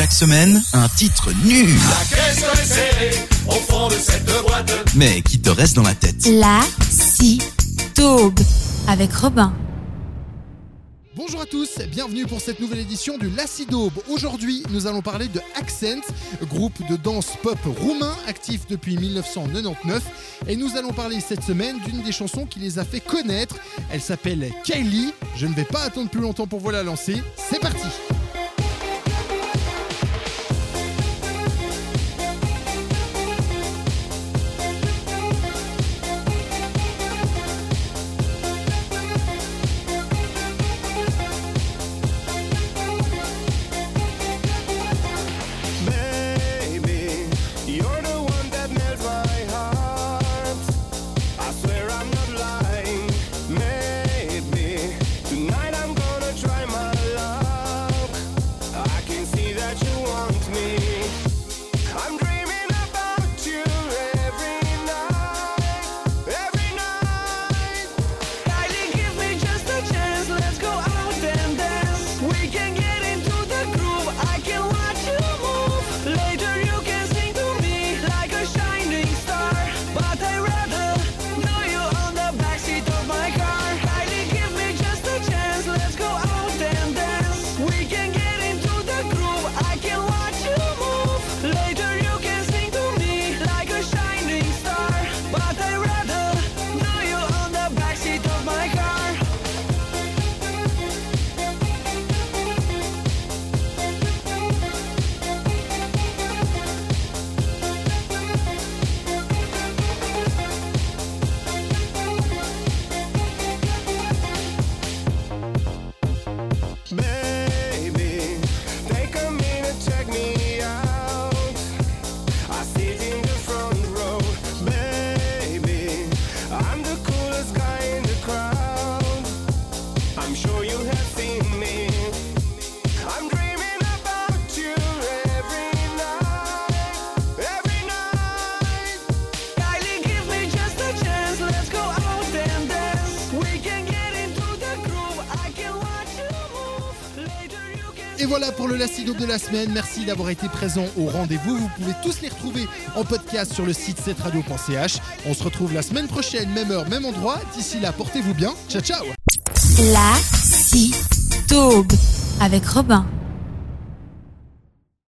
Chaque semaine, un titre nul. au fond de cette boîte. Mais qui te reste dans la tête. La si taube avec Robin. Bonjour à tous, bienvenue pour cette nouvelle édition du Lacidaube. Aujourd'hui, nous allons parler de Accent, groupe de danse pop roumain actif depuis 1999. Et nous allons parler cette semaine d'une des chansons qui les a fait connaître. Elle s'appelle Kylie. Je ne vais pas attendre plus longtemps pour vous la lancer. C'est parti! Et voilà pour le Lacidaube de la semaine. Merci d'avoir été présent au rendez-vous. Vous pouvez tous les retrouver en podcast sur le site setradio.ch. On se retrouve la semaine prochaine, même heure, même endroit. D'ici là, portez-vous bien. Ciao, ciao La avec Robin.